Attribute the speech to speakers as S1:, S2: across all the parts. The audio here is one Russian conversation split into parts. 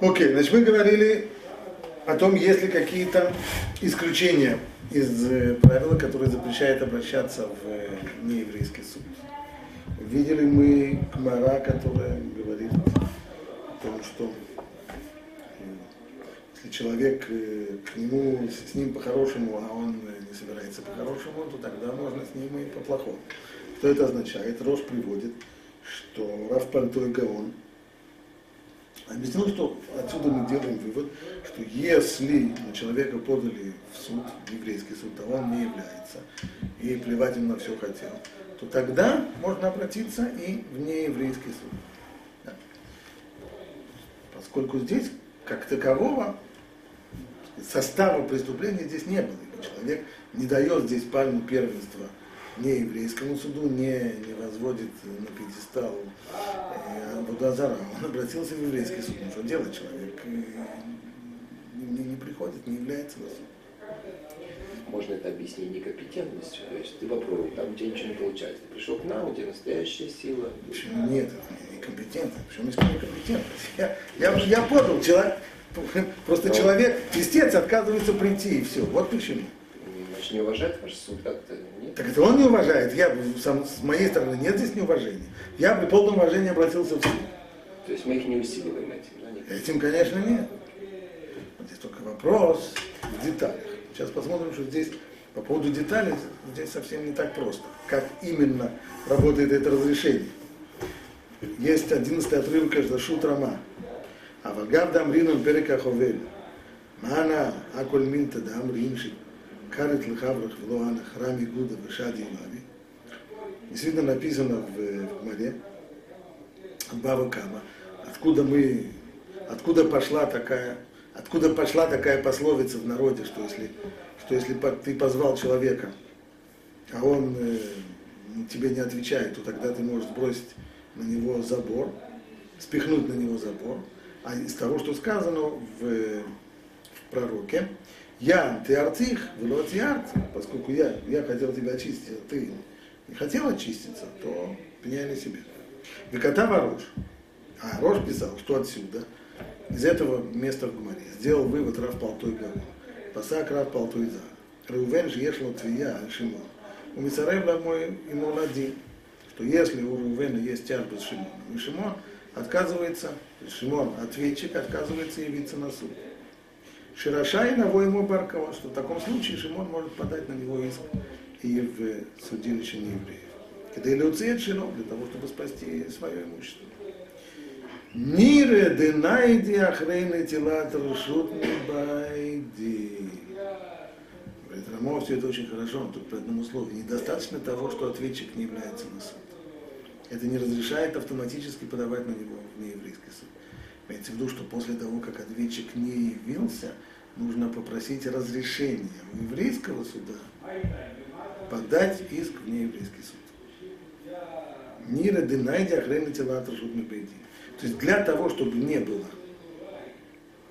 S1: Окей, okay, значит, мы говорили о том, есть ли какие-то исключения из э, правила, которые запрещают обращаться в э, нееврейский суд. Видели мы Кмара, которая говорит о том, что э, если человек к нему, с ним по-хорошему, а он не собирается по-хорошему, то тогда можно с ним и по-плохому. Что это означает? Рош приводит, что Раф Пальтой Гаон объяснил, что отсюда мы делаем вывод, что если на человека подали в суд, в еврейский суд, а он не является, и плевать им на все хотел, то тогда можно обратиться и в нееврейский суд. Да. Поскольку здесь, как такового, состава преступления здесь не было. Человек не дает здесь пальму первенства – не еврейскому суду, не, не возводит на пьедестал э, Будазара. Он обратился в еврейский суд. Ну что делать человек? Не, не приходит, не является на суд.
S2: Можно это объяснить некомпетентностью. То есть ты попробуй, там у тебя ничего не получается. Ты пришел к нам, у тебя настоящая сила.
S1: Почему нет? Это некомпетентность. Почему есть некомпетентность? Я, я, я подал, человек, просто Но... человек, истец, отказывается прийти, и все. Вот почему.
S2: Значит, не уважает ваш суд как-то
S1: так это он не уважает. Я, сам, с моей стороны нет здесь неуважения. Я при полном уважении обратился в суд.
S2: То есть мы их не усиливаем этим,
S1: да? Этим, конечно, нет. Здесь только вопрос в деталях. Сейчас посмотрим, что здесь по поводу деталей здесь совсем не так просто. Как именно работает это разрешение. Есть одиннадцатый отрывок из Шут Рама. А вагав дамринам перекаховель. Мана аколь минта. Карет Лехаврах Влоана Храме Гуда Вишади Имави. Действительно написано в, Гмаре, Бава Кама, откуда мы, откуда пошла такая, откуда пошла такая пословица в народе, что если, что если ты позвал человека, а он э, тебе не отвечает, то тогда ты можешь сбросить на него забор, спихнуть на него забор. А из того, что сказано в, в пророке, я, ты артих, велот ярт, поскольку я, я хотел тебя очистить, а ты не хотел очиститься, то пеняй на себе. Векота Ворош. А Рош писал, что отсюда, из этого места в Гумаре, сделал вывод Рав Полтой Гавон. Пасак Рав Полтой За. Рувен же ешло твия Шимон. У Мицарев мой ему лади, что если у Рувена есть тяжба с Шимоном, и Шимон отказывается, Шимон, ответчик, отказывается явиться на суд. Ширашай на ему Баркова, что в таком случае Шимон может подать на него иск и в судилище неевреев. Или уцеет Шино, для того, чтобы спасти свое имущество. Нире денайди ахрейны тела трушут байди. Говорит, Рамо, все это очень хорошо, но тут по одному слову. Недостаточно того, что ответчик не является на суд. Это не разрешает автоматически подавать на него в нееврейский суд. Имеется в виду, что после того, как ответчик не явился, нужно попросить разрешения у еврейского суда подать иск в нееврейский суд. Нира динайди ахрена тела То есть для того, чтобы не было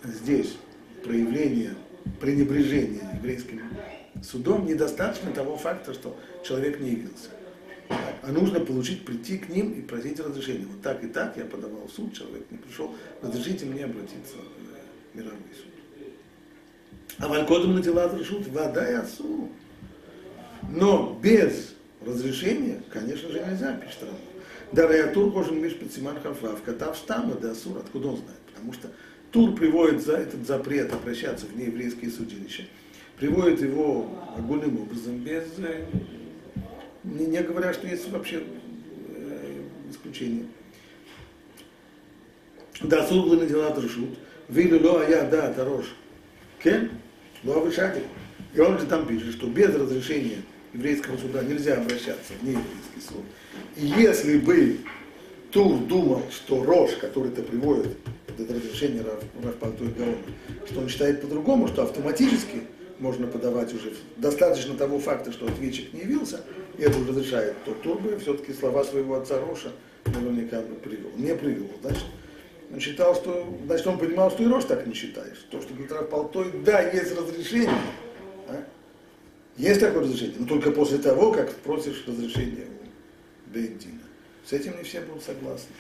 S1: здесь проявления пренебрежения еврейским судом, недостаточно того факта, что человек не явился а нужно получить, прийти к ним и просить разрешения. Вот так и так я подавал в суд, человек не пришел, разрешите мне обратиться в мировой суд. А валькодом на дела решут, вода и отцу. Но без разрешения, конечно же, нельзя, пишет Рама. Дарая Тур кожен миш под Симан Хафав, катав стама да Асур, откуда он знает? Потому что Тур приводит за этот запрет обращаться в нееврейские судилища, приводит его огульным образом, без э, не, не говоря, что есть вообще э, исключение. Да, суглы на дела решут. Вилю ло, а я, да, тарош. Кен? Ло вышатик. И он же там пишет, что без разрешения еврейского суда нельзя обращаться в нееврейский суд. И если бы Тур думал, что Рош, который это приводит, это разрешение Рафпалту и Гаона, что он считает по-другому, что автоматически можно подавать уже, достаточно того факта, что ответчик не явился, и это уже разрешает, то Турбе все-таки слова своего отца Роша наверняка бы привел. Не привел, значит, он считал, что, значит, он понимал, что и Рош так не считает. То, что говорит Рафпалтой, да, есть разрешение, а? есть такое разрешение, но только после того, как просишь разрешения у Бейдина. С этим не все будут согласны.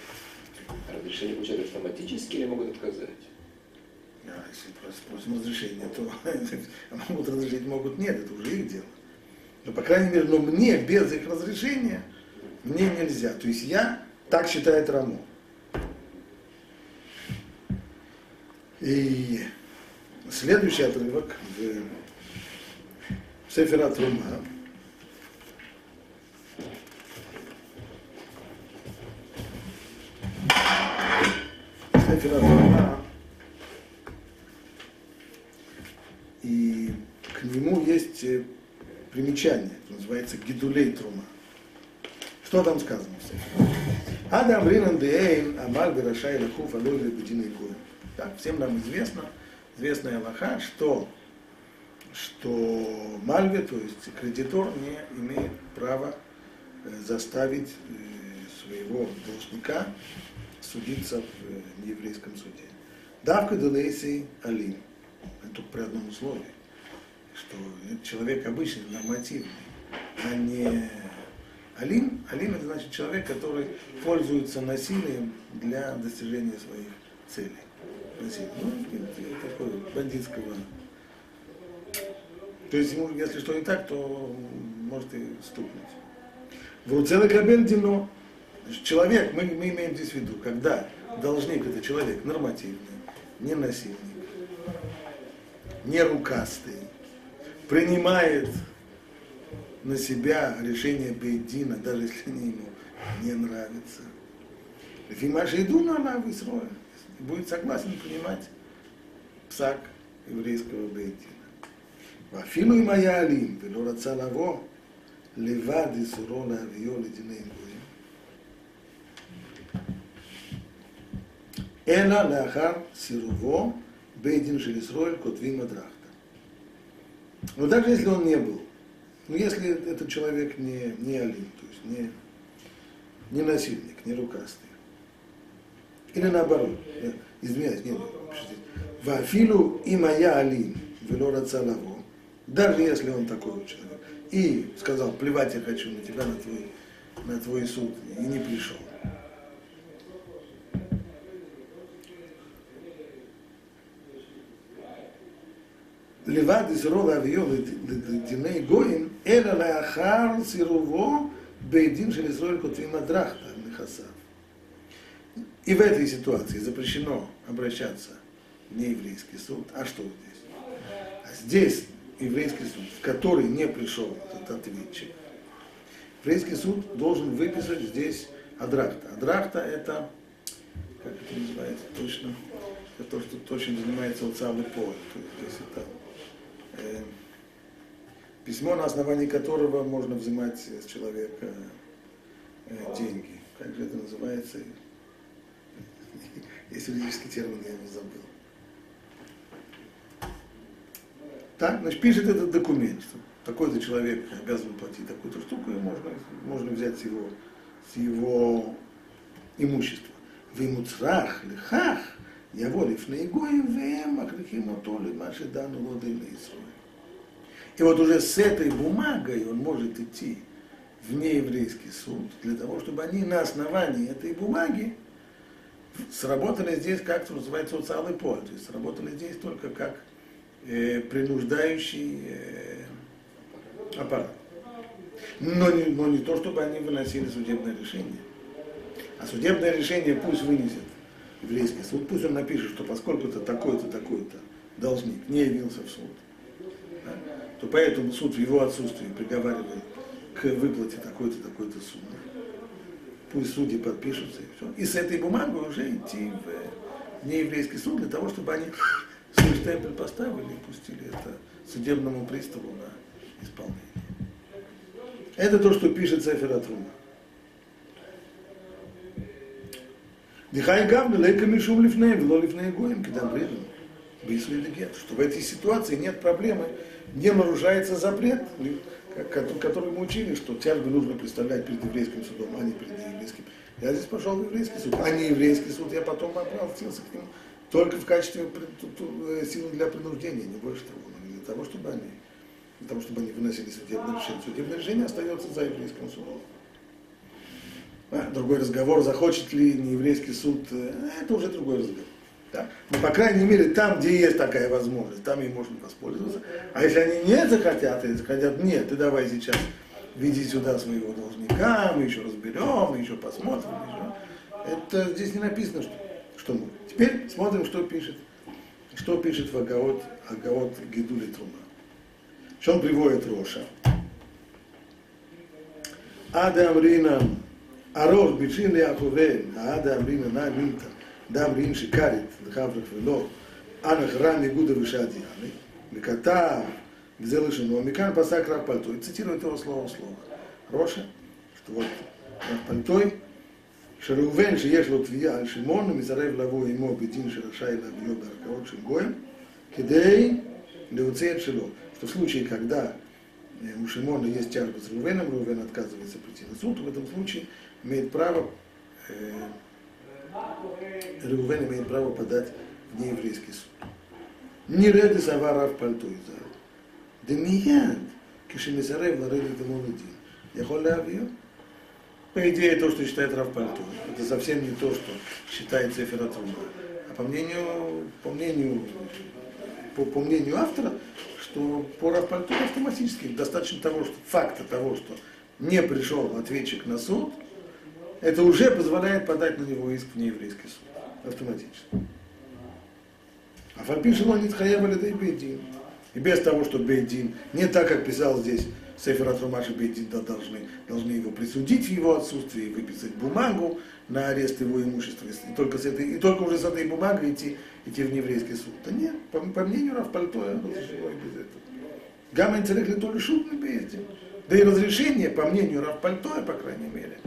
S2: Разрешение получают автоматически или могут отказать?
S1: А если просим разрешения, то могут разрешить, могут нет, это уже их дело. Но, по крайней мере, но мне без их разрешения мне нельзя. То есть я, так считает Рамо. И следующий отрывок в Сеферат Рума. Примечание, называется Гидулей Трума. Что там сказано? Адам Ринан Деэйн Амаль Берашай Лахуф Алой. Так, всем нам известно, известная Аллаха, что, что Мальве, то есть кредитор, не имеет права э, заставить э, своего должника судиться в нееврейском суде. Давка Делейси Алим. Это только при одном условии, что человек обычный, нормативный, а не Алим. Алим это значит человек, который пользуется насилием для достижения своих целей носить. Ну, такой бандитского. То есть ему, если что не так, то может и стукнуть. В Руцеле Кабель Дино. Человек, мы, мы имеем здесь в виду, когда должник это человек нормативный, не насильник, не рукастый, принимает на себя решение Бейдина, даже если они ему не нравятся. Фимаш иду на Мависроя будет согласен принимать псак еврейского Бейдина. Вафилу и моя Алим, велора цалаво, левади и сурона авио лединей Эла лахар сирубо, Бейдин Шелисроэль, Котвима Драхт. Но даже если он не был, ну если этот человек не, не алим, то есть не, не насильник, не рукастый, или наоборот. Извиняюсь, нет, Вафилу и моя Алим, вело Рацалаво, даже если он такой человек, и сказал, плевать я хочу на тебя, на твой, на твой суд, и не пришел. לבד יזרו להביאו לדיני גויים, אלא לאחר סירובו בית דין של ישראל כותבים הדרכתא נכסיו. И в этой ситуации запрещено обращаться в нееврейский суд. А что здесь? А здесь еврейский суд, в который не пришел этот ответчик. Еврейский суд должен выписать здесь адрахта. Адрахта это, как это называется точно, это то, что точно занимается Уцалый Пол. То есть это э, письмо, на основании которого можно взимать с человека э, деньги. Как же это называется? Есть юридический термин, я его забыл. Так, значит, пишет этот документ, что такой-то человек обязан платить такую-то штуку, и можно, можно взять с его, с его имущества. В имуцрах, лихах, я волив на игоем, вем, акрихим отоли, маши дану лоды И вот уже с этой бумагой он может идти в нееврейский суд, для того, чтобы они на основании этой бумаги сработали здесь как, называется, социальный поле. То есть сработали здесь только как э, принуждающий э, аппарат. Но не, но не то, чтобы они выносили судебное решение. А судебное решение пусть вынесет еврейский суд, пусть он напишет, что поскольку-то такой-то, такой-то должник не явился в суд, да, то поэтому суд в его отсутствии приговаривает к выплате такой-то, такой-то суммы пусть судьи подпишутся и все. И с этой бумагой уже идти в нееврейский суд для того, чтобы они свой штемпель поставили и пустили это судебному приставу на исполнение. Это то, что пишет Сефер Атрума. Дихай гавна лейка мишум лифней, вело лифней гоем, кидам бреду. Что в этой ситуации нет проблемы, не нарушается запрет, который мы учили, что тяжбы нужно представлять перед еврейским судом, а не перед нееврейским. Я здесь пошел в еврейский суд, а не еврейский суд, я потом обратился к нему только в качестве э, силы для принуждения, не больше того, не для того, чтобы они, для того, чтобы они выносили судебное решение. Судебное решение остается за еврейским судом. Другой разговор, захочет ли нееврейский суд, э, это уже другой разговор. Да? Но, по крайней мере, там, где есть такая возможность, там и можно воспользоваться. А если они не захотят, и захотят, нет, ты давай сейчас веди сюда своего должника, мы еще разберем, мы еще посмотрим. Еще. Это здесь не написано, что, что мы. Теперь смотрим, что пишет. Что пишет в Агаот, Агаот Гидули Трума. Что он приводит Роша. Ада Амрина, Арош Бичин Яховен, Ада Амрина На Милта, Да Амрин Шикарит, Хаврах Вело, Анах Ран Игуда Вишадианы, Миката, где лишено, Микан Пасак Рав Пальтой, цитирует его слово в слово. Роша, что вот Рав Пальтой, שראובן שיש לו תביעה על שמעון, הוא מסרב לבוא עמו בדין שרשאי להביאו בערכאות של גויים, כדי להוציא את שלו. Что в случае, когда у Шимона есть тяжба с Рувеном, Рувен отказывается прийти на суд, в этом случае имеет право, э, Рувен имеет право подать в нееврейский суд. Не ради Савара в пальто и Да не я, Кишимизарев на рейде Демолодин. Я холявью. По идее, то, что считает Рав Пальто, это совсем не то, что считает Сефера Трума. А по мнению, по мнению, по, по мнению автора, что по Рав Пальто автоматически достаточно того, что факта того, что не пришел ответчик на суд, это уже позволяет подать на него иск в нееврейский суд. Автоматически. А фальпишин он не тхаевали да и бедин. И без того, что Бейдин, не так, как писал здесь Сефер Атрумаши Бейдин, да, должны, должны его присудить в его отсутствии, выписать бумагу на арест его имущества, и только, с этой, и только уже с этой бумагой идти, идти в еврейский суд. Да нет, по, по мнению Равпальтоя, разрешено и без этого. Гамма интеллект то ли шут не Бейдин. Да и разрешение, по мнению Равпальтоя, по крайней мере,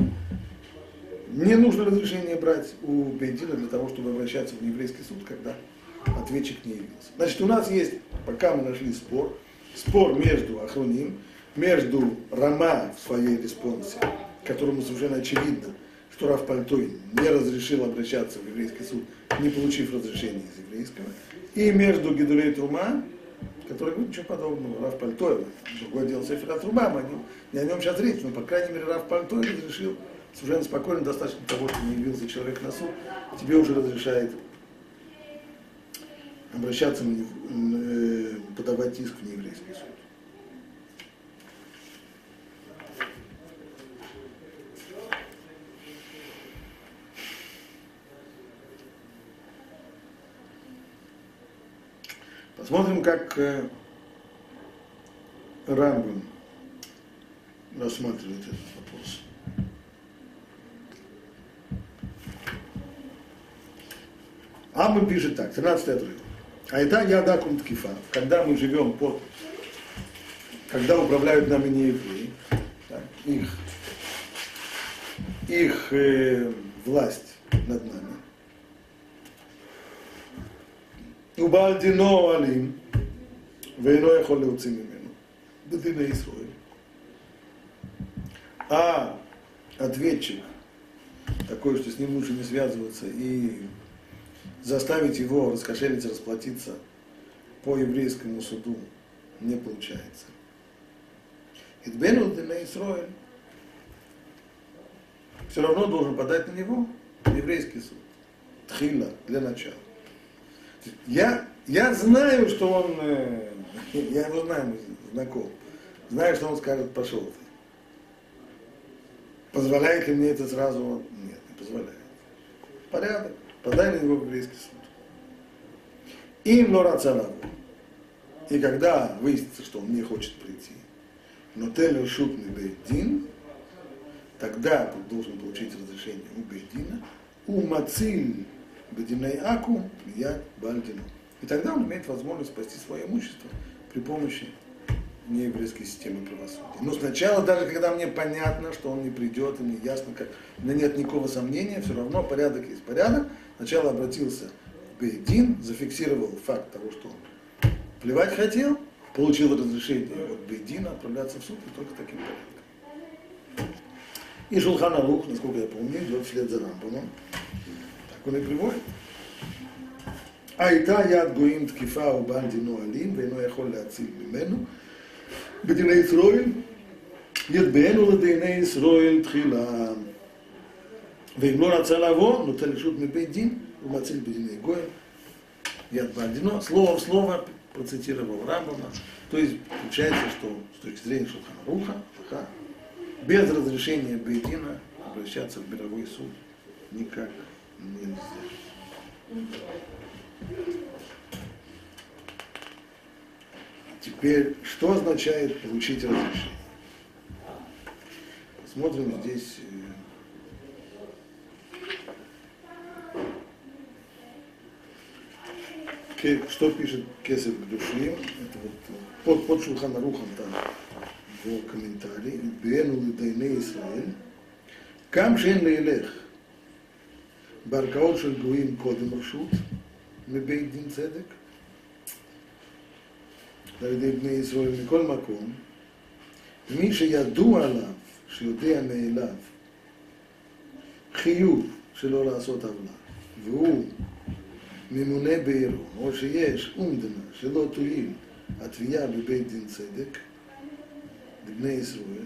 S1: не нужно разрешение брать у Бейдина для того, чтобы обращаться в еврейский суд, когда ответчик не явился. Значит, у нас есть, пока мы нашли спор, спор между Ахруним, между Рама в своей респонсе, которому совершенно очевидно, что Раф Пальтой не разрешил обращаться в еврейский суд, не получив разрешения из еврейского, и между Гидулей Трума, который говорит ничего подобного, Раф Пальтой, другое дело Сефера Трума, мы не о нем сейчас речь, но, по крайней мере, Раф Пальтой разрешил совершенно спокойно, достаточно того, что не явился человек на суд, тебе уже разрешает обращаться, э, подавать иск в нееврейский суд. Посмотрим, как э, Рамбам рассматривает этот вопрос. Амы пишет так, 13 отрывок. А это я дакум ткифа, когда мы живем под, когда управляют нами не евреи, а их, их э, власть над нами. Убальдино алим, вейно эхо леуцимимену, бедина Исроиль. А ответчик, такой, что с ним лучше не связываться и заставить его раскошелиться, расплатиться по еврейскому суду не получается. Идбену на все равно должен подать на него еврейский суд. Тхила для начала. Я, я знаю, что он, э, я его знаю, знаком. Знаю, что он скажет, пошел ты. Позволяет ли мне это сразу? Нет, не позволяет. Порядок. Подай на него в еврейский суд. Им лорационал. И когда выяснится, что он не хочет прийти, но телю шутный бейдин, тогда должен получить разрешение у бейдина, у мациль бединей аку, я бальдину. И тогда он имеет возможность спасти свое имущество при помощи нееврейской системы правосудия. Но сначала, даже когда мне понятно, что он не придет, и мне ясно, как, у нет никакого сомнения, все равно порядок есть порядок, Сначала обратился в Бейдин, зафиксировал факт того, что он плевать хотел, получил разрешение от Бейдина отправляться в суд и только таким порядком. И Шулхан Арух, насколько я помню, идет вслед за Рамбаном. Так он и приводит. הייתה יד גויים תקיפה ובן דינו אלים ואינו יכול להציל ממנו. בדיני ישראל יתבענו לדיני ישראל תחילה. ואם לא רצה לבוא, נותן רשות מבית דין, הוא מציל בדיני גויים. Яд Бардино, слово в слово процитировал Рамбама. То есть получается, что с точки зрения Шулхана Руха, без разрешения Бейдина обращаться в мировой суд никак нельзя. Теперь, что означает получить разрешение? Посмотрим здесь э, что пишет Кесев к души, это вот под, под Шулхана Рухом там его комментарий, Бену Лидайне Исраэль, Кам Шен Лейлех, בערכאות של גויים קודם רשות מבית דין צדק, על ידי בני ישראל מכל מקום, מי שידוע עליו, שיודע מאליו, חיוב שלא לעשות עוולה, והוא ממונה בעירו, או שיש אומדנה שלא תועיל התביעה בבית דין צדק, לבני ישראל,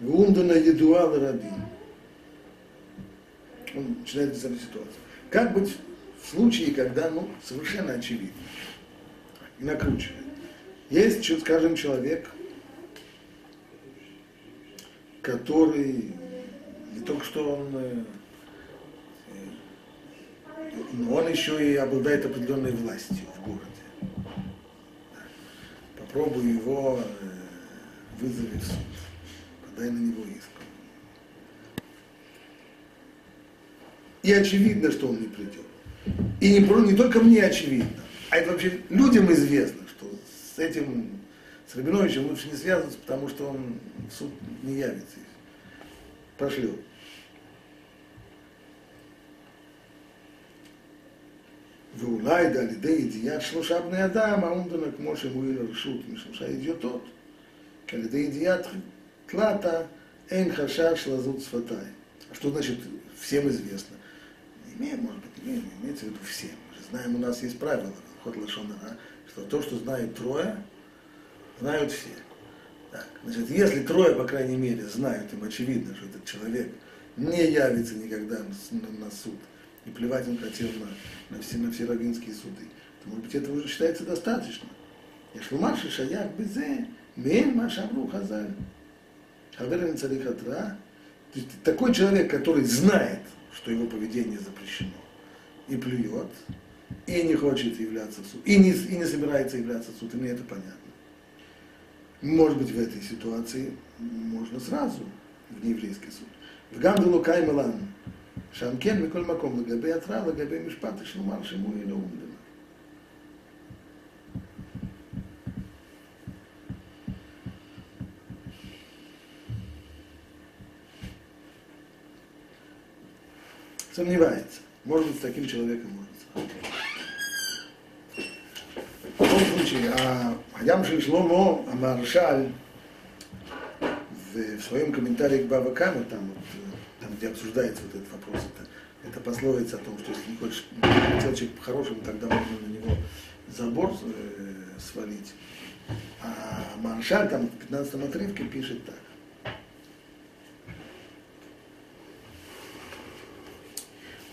S1: ואומדנה ידועה לרבים, он начинает писать ситуацию. Как быть в случае, когда ну, совершенно очевидно и накручивает? Есть, скажем, человек, который не только что он, э, но он еще и обладает определенной властью в городе. Попробуй его э, вызови в суд, подай на него иск. и очевидно, что он не придет. И не, не только мне очевидно, а это вообще людям известно, что с этим, с Рабиновичем лучше не связываться, потому что он в суд не явится. Пошлет. ואולי על ידי ידיעת שלושה בני אדם, העומדנה כמו שמועיל הרשות משלושה ידיעותות, כי על ידי ידיעת תלתה אין חשש לזות שפתיים. А что значит всем известно? имеем, может быть, имеем, имеется в виду все. Мы же знаем, у нас есть правило, ход Лашонара, что то, что знают трое, знают все. Так, значит, если трое, по крайней мере, знают, им очевидно, что этот человек не явится никогда на, на суд, и плевать он хотел на, на, все, на все равинские суды, то, может быть, это уже считается достаточно. Если Маши Шаях Безе, Мем Машамру Хазаль, Хаверин Царихатра, такой человек, который знает, что его поведение запрещено, и плюет, и не хочет являться в суд, и не, и не собирается являться в суд, и мне это понятно. Может быть, в этой ситуации можно сразу в нееврейский суд. В Гамдулу Каймелан, Шамкен Миколь Маком, Лагабе Атра, Лагабе Мишпат, и Шлумар Шиму и Леумдена. сомневается. Может быть, с таким человеком можно В таком случае, а Ям Шломо Амаршаль в, в своем комментарии к Баба Каме, там, вот, там, где обсуждается вот этот вопрос, это, это пословица о том, что если не хочешь хотел человек по-хорошему, тогда можно на него забор э, свалить. А Маршаль там в 15 отрывке пишет так.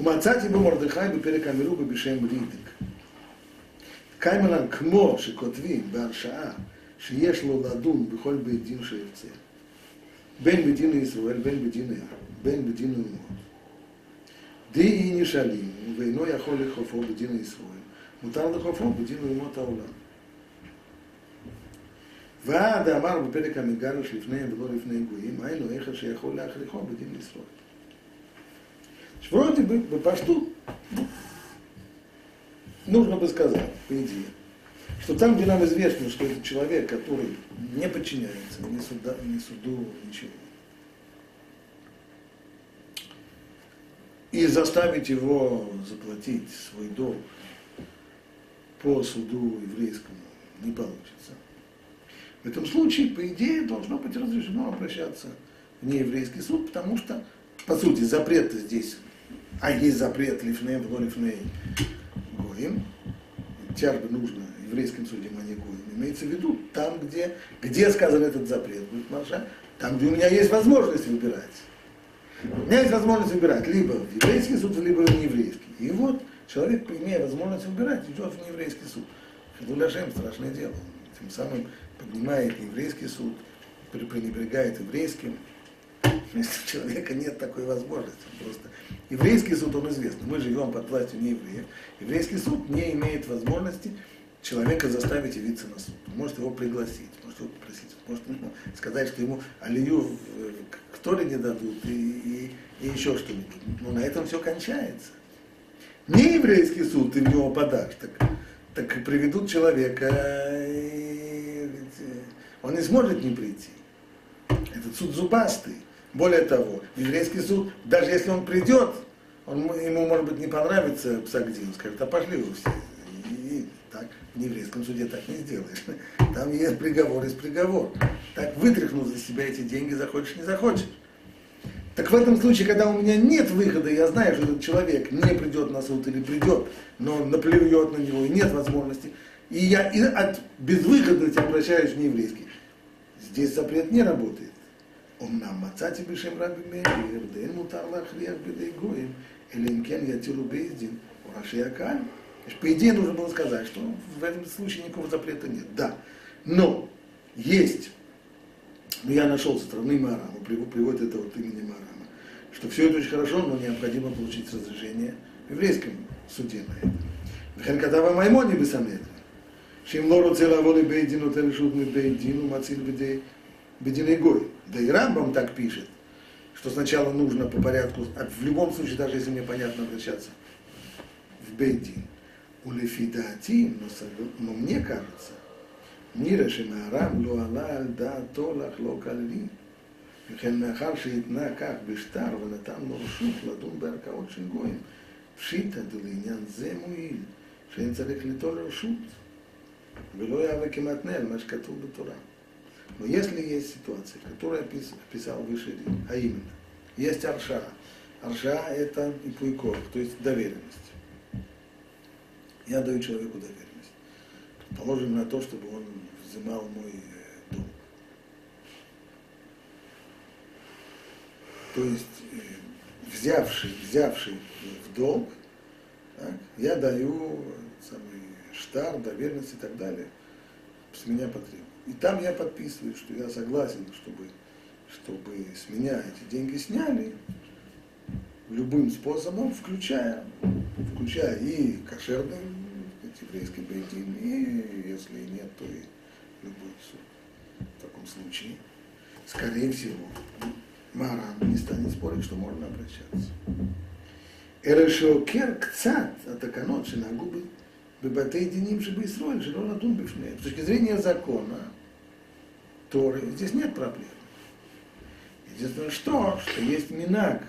S1: ומצאתי במרדכי בפרק המילוג בשם רידיק. קיימלן כמו שכותבים בהרשאה שיש לו לדון בכל בית דין שירצה, בין בית דין לישראל, בין בית דין העם, בין בית דין לאומות. די נשאלים, ואינו יכול לחופו בדין לישראל, מותר לחופו בדין לאומות העולם. ועד אמר בפרק המגרש לפניהם ולא לפני גויים, היינו איך שיכול להכריחו בדין לישראל. Вроде бы, бы пошту, нужно бы сказать, по идее, что там, где нам известно, что это человек, который не подчиняется ни, суда, ни суду, ничего, и заставить его заплатить свой долг по суду еврейскому не получится. В этом случае, по идее, должно быть разрешено обращаться в нееврейский суд, потому что, по сути, запрет здесь а есть запрет лифней, в лифней гоим, тяжбы нужно еврейским судьям, а не гоим. Имеется в виду там, где, где сказан этот запрет, будет марша, там, где у меня есть возможность выбирать. У меня есть возможность выбирать либо в еврейский суд, либо в нееврейский. И вот человек, имея возможность выбирать, идет в нееврейский суд. Хидуляшем страшное дело. Тем самым поднимает еврейский суд, пренебрегает еврейским. Если у человека нет такой возможности, просто еврейский суд, он известный. Мы живем под властью не евреев. Еврейский суд не имеет возможности человека заставить явиться на суд. Может его пригласить, может его попросить, может ему сказать, что ему алию к Торе не дадут и, и, и еще что-нибудь. Но на этом все кончается. Не еврейский суд, ты в него подашь, так, так приведут человека, и он не сможет не прийти. Этот суд зубастый. Более того, еврейский суд, даже если он придет, он, ему, может быть, не понравится Псагдин, скажет, а пошли вы все. В еврейском суде так не сделаешь. Там есть приговор, есть приговор. Так вытряхнул за себя эти деньги, захочешь, не захочешь. Так в этом случае, когда у меня нет выхода, я знаю, что этот человек не придет на суд или придет, но он наплюет на него, и нет возможности. И я и от безвыходности обращаюсь в нееврейский. Здесь запрет не работает. Он нам мацати бешем раби мейер, дэн мутар лахриях бедэй гоем, элен кен ятиру бейздин, ураши акаль. ראשי הקהל. По идее, нужно было сказать, что в этом случае никакого запрета нет. Да. Но есть, ну я нашел со стороны Марама, приводит это вот имени Марама, что все это очень хорошо, но необходимо получить разрешение в еврейском суде на это. וכן כתב המימוני בסנהדרין, שאם לא רוצה לבוא לבית דין נותן רשות מבית דין ומציל בידי Бединый Гой. Да и Рамбам так пишет, что сначала нужно по порядку, а в любом случае, даже если мне понятно обращаться в Бейдин. У Лефидати, но, но мне кажется, נראה שנערם לא עלה על דעתו לחלוק על לי. וכן מאחר שהתנה כך בשטר ונתן לו רשות לדון בערכאות של גויים, פשיטא דלעניין זה מועיל, שאין צריך ליטול רשות, ולא יהווה כמתנה על מה שכתוב בתורה. Но если есть ситуация, которую описал выше, а именно, есть арша. Арша – это ипуйкор, то есть доверенность. Я даю человеку доверенность. Положим на то, чтобы он взимал мой э, долг. То есть, э, взявший, взявший в долг, так, я даю самый штар, доверенность и так далее, с меня потребует. И там я подписываю, что я согласен, чтобы, чтобы с меня эти деньги сняли любым способом, включая, включая и кошерный еврейской бедины, и если нет, то и любой суд. В таком случае, скорее всего, Маран не станет спорить, что можно обращаться. Эрешокер кцат атаканот шинагубы бебатей деним же быстроим, же рона бифне. С точки зрения закона, Торы, здесь нет проблем. Единственное, что, что есть минак.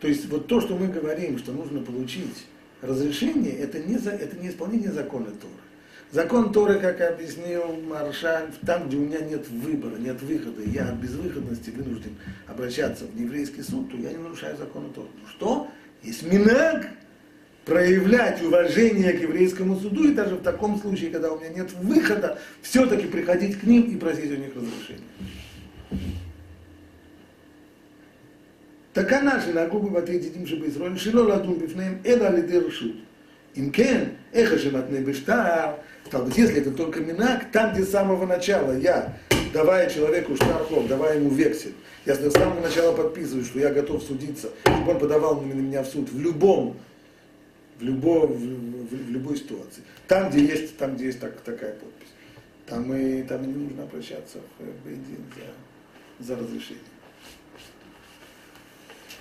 S1: То есть вот то, что мы говорим, что нужно получить разрешение, это не, за, это не исполнение закона Торы. Закон Торы, как объяснил Маршаль, там, где у меня нет выбора, нет выхода, я от безвыходности вынужден обращаться в еврейский суд, то я не нарушаю закон Торы. Ну что? Есть минак, проявлять уважение к еврейскому суду, и даже в таком случае, когда у меня нет выхода, все-таки приходить к ним и просить у них разрешения. תקנה שנהגו בבתי דידים שבישראל, שלא לדון בפניהם, אלא על ידי רשות. אם כן, איך שמתנה בשטר, стал быть, если это только минак, там, где с самого начала я, давая человеку штархов, давая ему вексель, я с самого начала подписываю, что я готов судиться, чтобы он подавал на меня в суд в любом в, любой, в, в, в любой ситуации. Там, где есть, там, где есть так, такая подпись. Там, и, там и не нужно обращаться в Бейдин за, за разрешение.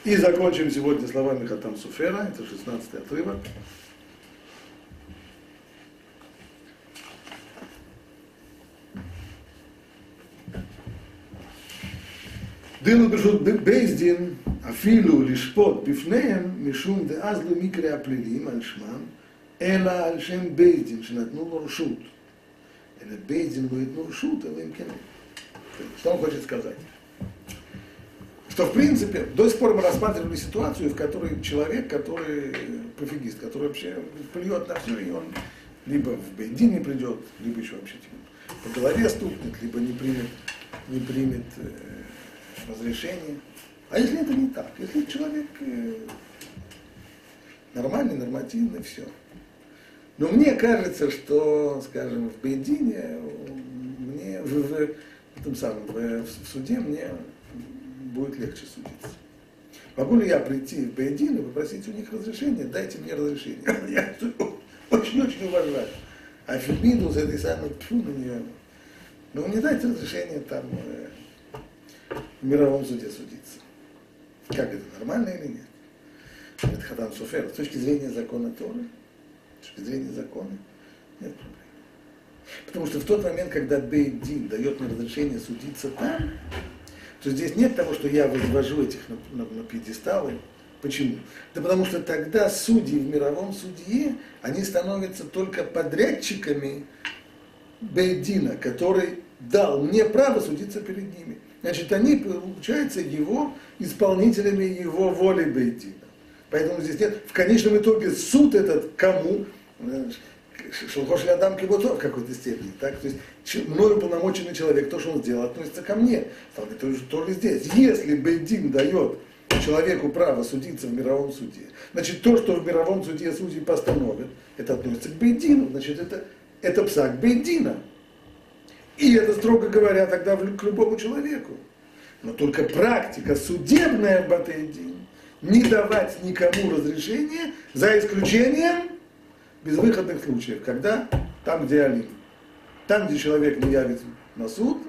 S1: И закончим сегодня словами Хатам Суфера, это 16 отрывок. דין ברשות בייס דין אפילו לשפוט בפניהם משום דאז לא מקרה הפלילים על שמם, אלא על שם בייס דין שנתנו לו רשות. אלא בייס דין לא ייתנו רשות, אלא אם כן. Что он хочет сказать? Что, в принципе, до сих пор мы рассматривали ситуацию, в которой человек, который пофигист, который вообще плюет на все, и он либо в Бейдин не придет, либо еще вообще типа, по голове стукнет, либо не примет, не примет разрешение. А если это не так? Если человек э, нормальный, нормативный, все. Но мне кажется, что, скажем, в Бейдине, мне в, в этом самом, в, в суде мне будет легче судиться. Могу ли я прийти в Бейдин и попросить у них разрешения? Дайте мне разрешение. Я очень-очень уважаю. А Фемиду за этой самой тьфу на нее. Ну, не дайте разрешения там э, в мировом суде судиться. Как это, нормально или нет? Это Хатан Суфер. С точки зрения закона Торы, с точки зрения закона, нет проблем. Потому что в тот момент, когда Бейдин дает мне разрешение судиться там, то здесь нет того, что я возвожу этих на, на, на пьедесталы. Почему? Да потому что тогда судьи в мировом судье, они становятся только подрядчиками Бейдина, который дал мне право судиться перед ними. Значит, они, получается, его исполнителями его воли Бейдина. Поэтому здесь нет, в конечном итоге суд этот кому? Шелхош Адам Кибутов в какой-то степени. Так? То есть мною полномоченный человек, то, что он сделал, относится ко мне. То, то ли здесь. Если Бейдин дает человеку право судиться в мировом суде, значит, то, что в мировом суде судьи постановят, это относится к Бейдину. Значит, это, это псак Бейдина. И это, строго говоря, тогда к любому человеку. Но только практика судебная в Батейдин не давать никому разрешения, за исключением безвыходных случаев, когда там, где Алим, там, где человек не явится на суд,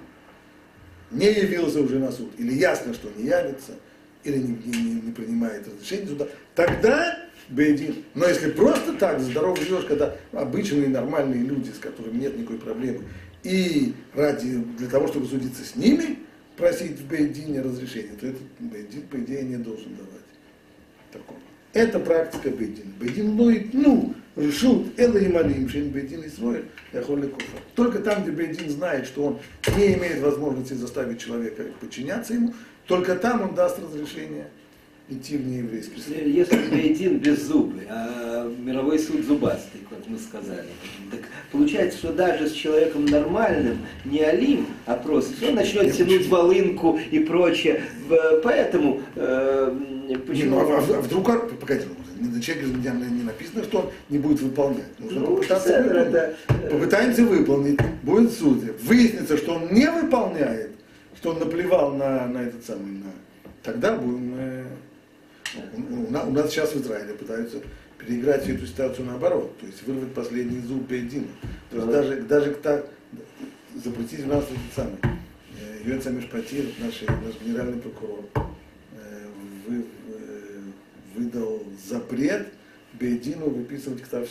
S1: не явился уже на суд, или ясно, что не явится, или не, не, не принимает разрешение суда, тогда Бейдин. Но если просто так, здорово живешь, когда обычные нормальные люди, с которыми нет никакой проблемы, и ради, для того, чтобы судиться с ними, просить в Бейдине разрешения, то этот Бейдин, по идее, не должен давать такого. Это практика Бейдина. Бейдин лоит, ну, решут, элла и малим, шин Бейдин Исроэль, яхоли кофа. Только там, где Бейдин знает, что он не имеет возможности заставить человека подчиняться ему, только там он даст разрешение идти в нееврейский суд.
S3: Если Бейдин беззубый, а мировой суд зубастый, как мы сказали, так получается, что даже с человеком нормальным, не алим, а просто, он начнет тянуть волынку и прочее. Поэтому э,
S1: почему? Не, ну, а, а вдруг, погоди, на человеке не написано, что он не будет выполнять. Нужно ну, попытаться выполнить. Это... Попытаемся выполнить, будет суд. Выяснится, что он не выполняет, что он наплевал на, на этот самый, на... тогда будем... Э, у, нас сейчас в Израиле пытаются переиграть всю эту ситуацию наоборот, то есть вырвать последний зуб Бейдина. То есть даже, даже так запретить у нас этот самый. Юэца Мишпатир, наш, наш генеральный прокурор, э, вы, э, выдал запрет Бейдину выписывать ктав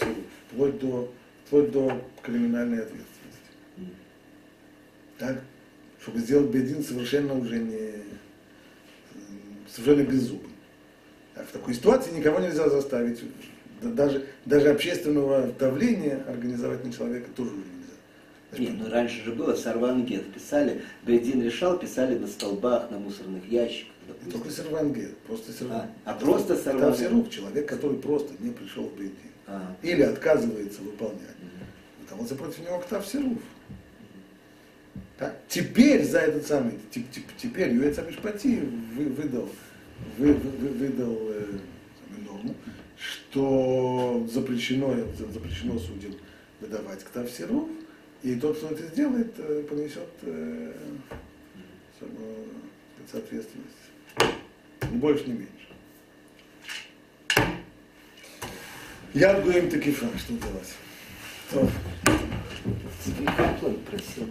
S1: вплоть до, вплоть до криминальной ответственности. Так? Чтобы сделать Бейдин совершенно уже не совершенно беззубым. В такой ситуации никого нельзя заставить, даже, даже общественного давления организовать на человека тоже уже
S3: нельзя. Нет, ну раньше же было сарвангет, писали, Бейдин решал, писали на столбах, на мусорных ящиках.
S1: Не только сарвангет, просто сарвангет.
S3: А, а просто сарвангет?
S1: Тавсирук, человек, который просто не пришел в Бейдин. А. Или отказывается выполнять. Угу. Выдавался против него Ктавсируф. Так? Теперь за этот самый, теперь Юэца Мишпати выдал вы, вы, выдал э, норму, что запрещено, запрещено судьям выдавать ктавсиров, и тот, кто это сделает, э, понесет э, соответственность. Ни больше, ни меньше. Я говорю таки что делать.
S3: Просил